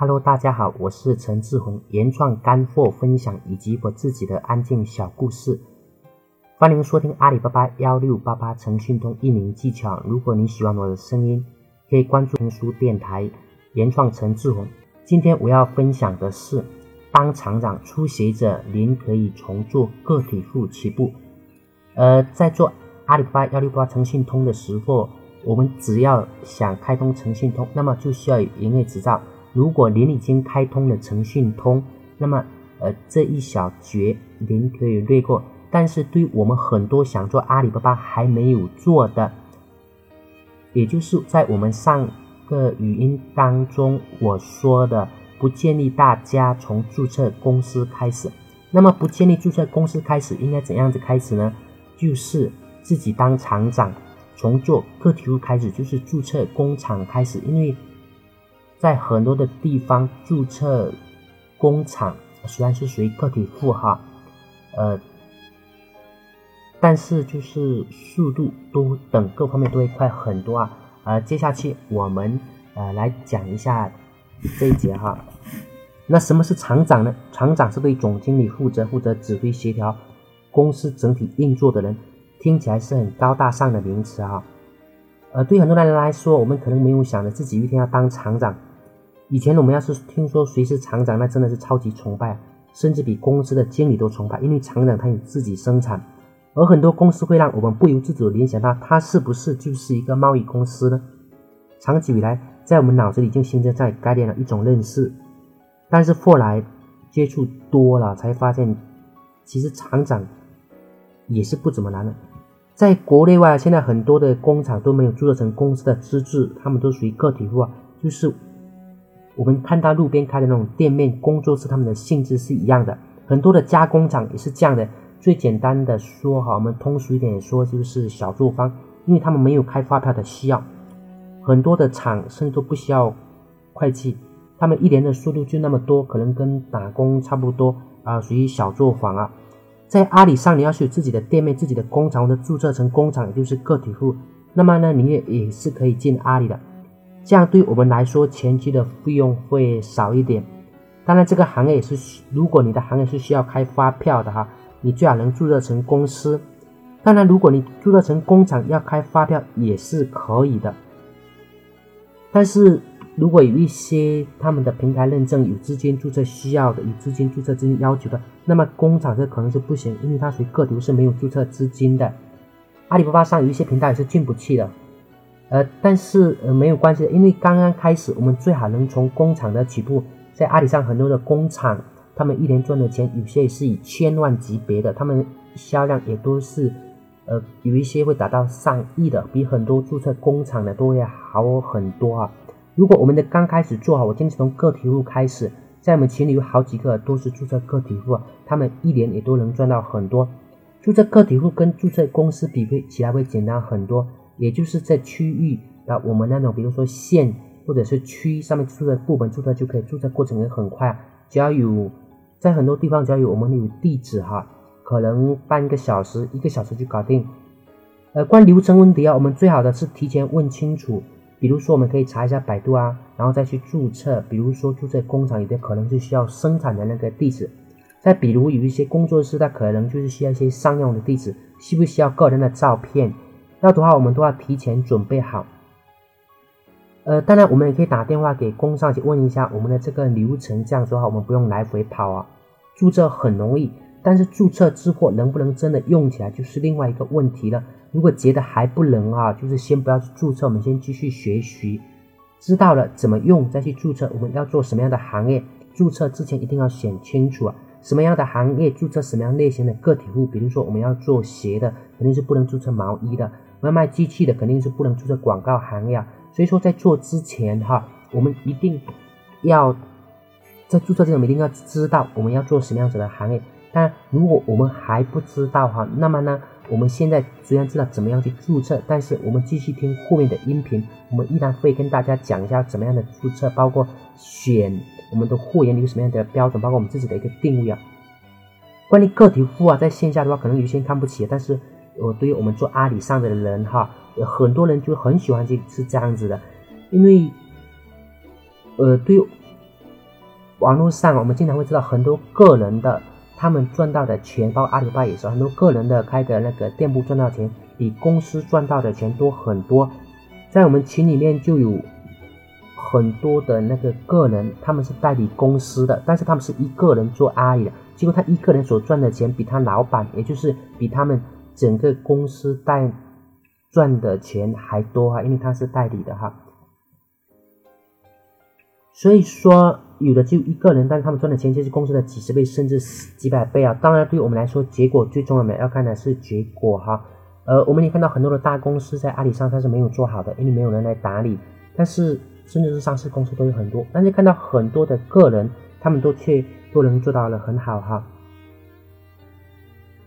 Hello，大家好，我是陈志宏，原创干货分享以及我自己的安静小故事，欢迎收听阿里巴巴幺六八八诚信通运营技巧。如果你喜欢我的声音，可以关注听书电台原创陈志宏。今天我要分享的是，当厂长初学者，您可以从做个体户起步。呃，在做阿里巴巴幺六八诚信通的时候，我们只要想开通诚信通，那么就需要营业执照。如果您已经开通了诚信通，那么呃这一小节您可以略过。但是对我们很多想做阿里巴巴还没有做的，也就是在我们上个语音当中我说的，不建议大家从注册公司开始。那么不建议注册公司开始，应该怎样子开始呢？就是自己当厂长，从做个体户开始，就是注册工厂开始，因为。在很多的地方注册工厂虽然是属于个体户哈，呃，但是就是速度都等各方面都会快很多啊。呃，接下去我们呃来讲一下这一节哈。那什么是厂长呢？厂长是对总经理负责，负责指挥协调公司整体运作的人，听起来是很高大上的名词哈。呃，对很多人来说，我们可能没有想着自己一天要当厂长。以前我们要是听说谁是厂长，那真的是超级崇拜，甚至比公司的经理都崇拜，因为厂长他有自己生产，而很多公司会让我们不由自主联想到他是不是就是一个贸易公司呢？长久以来，在我们脑子里就形成这样概念了一种认识，但是后来接触多了，才发现其实厂长也是不怎么难的。在国内外，现在很多的工厂都没有注册成公司的资质，他们都属于个体户啊，就是。我们看到路边开的那种店面、工作室，他们的性质是一样的。很多的加工厂也是这样的。最简单的说哈，我们通俗一点说，就是小作坊，因为他们没有开发票的需要。很多的厂甚至都不需要会计，他们一年的收入就那么多，可能跟打工差不多啊，属于小作坊啊。在阿里上，你要是有自己的店面、自己的工厂，或者注册成工厂，也就是个体户，那么呢，你也也是可以进阿里的。这样对我们来说，前期的费用会少一点。当然，这个行业也是，如果你的行业是需要开发票的哈，你最好能注册成公司。当然，如果你注册成工厂要开发票也是可以的。但是如果有一些他们的平台认证有资金注册需要的，有资金注册资金要求的，那么工厂这可能是不行，因为它属于个体是没有注册资金的。阿里巴巴上有一些平台是进不去的。呃，但是呃没有关系的，因为刚刚开始，我们最好能从工厂的起步。在阿里上很多的工厂，他们一年赚的钱有些是以千万级别的，他们销量也都是，呃，有一些会达到上亿的，比很多注册工厂的都要好很多啊。如果我们的刚开始做好，我坚持从个体户开始，在我们群里有好几个都是注册个体户，他们一年也都能赚到很多。注册个体户跟注册公司比会起来会简单很多。也就是在区域啊我们那种，比如说县或者是区上面注册部门注册就可以，注册过程也很快。只要有在很多地方，只要有我们有地址哈，可能半个小时、一个小时就搞定。呃，关于流程问题啊，我们最好的是提前问清楚。比如说，我们可以查一下百度啊，然后再去注册。比如说注册工厂，有的可能是需要生产的那个地址。再比如有一些工作室，它可能就是需要一些商用的地址，需不需要个人的照片？要的话，我们都要提前准备好。呃，当然，我们也可以打电话给工商去问一下我们的这个流程。这样说话，我们不用来回跑啊。注册很容易，但是注册之后能不能真的用起来，就是另外一个问题了。如果觉得还不能啊，就是先不要去注册，我们先继续学习。知道了怎么用再去注册。我们要做什么样的行业，注册之前一定要选清楚啊。什么样的行业注册什么样类型的个体户？比如说，我们要做鞋的，肯定是不能注册毛衣的。要卖机器的肯定是不能注册广告行业，所以说在做之前哈，我们一定要在注册之前，我们一定要知道我们要做什么样子的行业。但如果我们还不知道哈，那么呢，我们现在虽然知道怎么样去注册，但是我们继续听后面的音频，我们依然会跟大家讲一下怎么样的注册，包括选我们的货源有什么样的标准，包括我们自己的一个定位啊。关于个体户啊，在线下的话，可能有些人看不起，但是。我对于我们做阿里上的人哈，很多人就很喜欢这是这样子的，因为，呃，对网络上我们经常会知道很多个人的他们赚到的钱，包括阿里巴巴也是很多个人的开的那个店铺赚到钱比公司赚到的钱多很多。在我们群里面就有很多的那个个人，他们是代理公司的，但是他们是一个人做阿里的，结果他一个人所赚的钱比他老板，也就是比他们整个公司代赚的钱还多哈，因为他是代理的哈。所以说，有的就一个人，但是他们赚的钱就是公司的几十倍甚至几百倍啊。当然，对我们来说，结果最重要的要看的是结果哈。呃，我们也看到很多的大公司在阿里上它是没有做好的，因为没有人来打理。但是甚至是上市公司都有很多，但是看到很多的个人，他们都却都能做到了很好哈。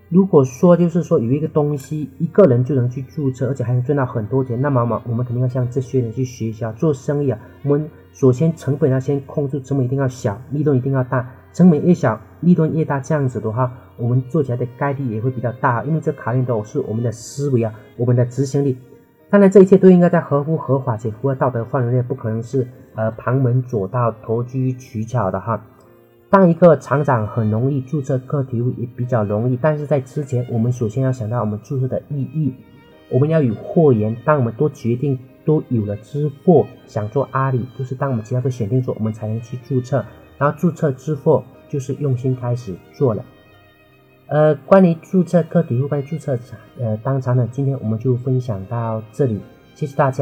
如果说就是说有一个东西一个人就能去注册，而且还能赚到很多钱，那么嘛，我们肯定要向这些人去学习啊。做生意啊，我们首先成本要先控制，成本一定要小，利润一定要大。成本越小，利润越大，这样子的话，我们做起来的概率也会比较大，因为这考验的是我们的思维啊，我们的执行力。当然，这一切都应该在合乎合法且符合道德范围内，不可能是呃旁门左道、投机取巧的哈。当一个厂长很容易注册个体户也比较容易，但是在之前，我们首先要想到我们注册的意义，我们要有货源。当我们都决定都有了支付，想做阿里，就是当我们其他都选定做，我们才能去注册。然后注册支付就是用心开始做了。呃，关于注册个体户，关于注册呃当场呢，今天我们就分享到这里，谢谢大家。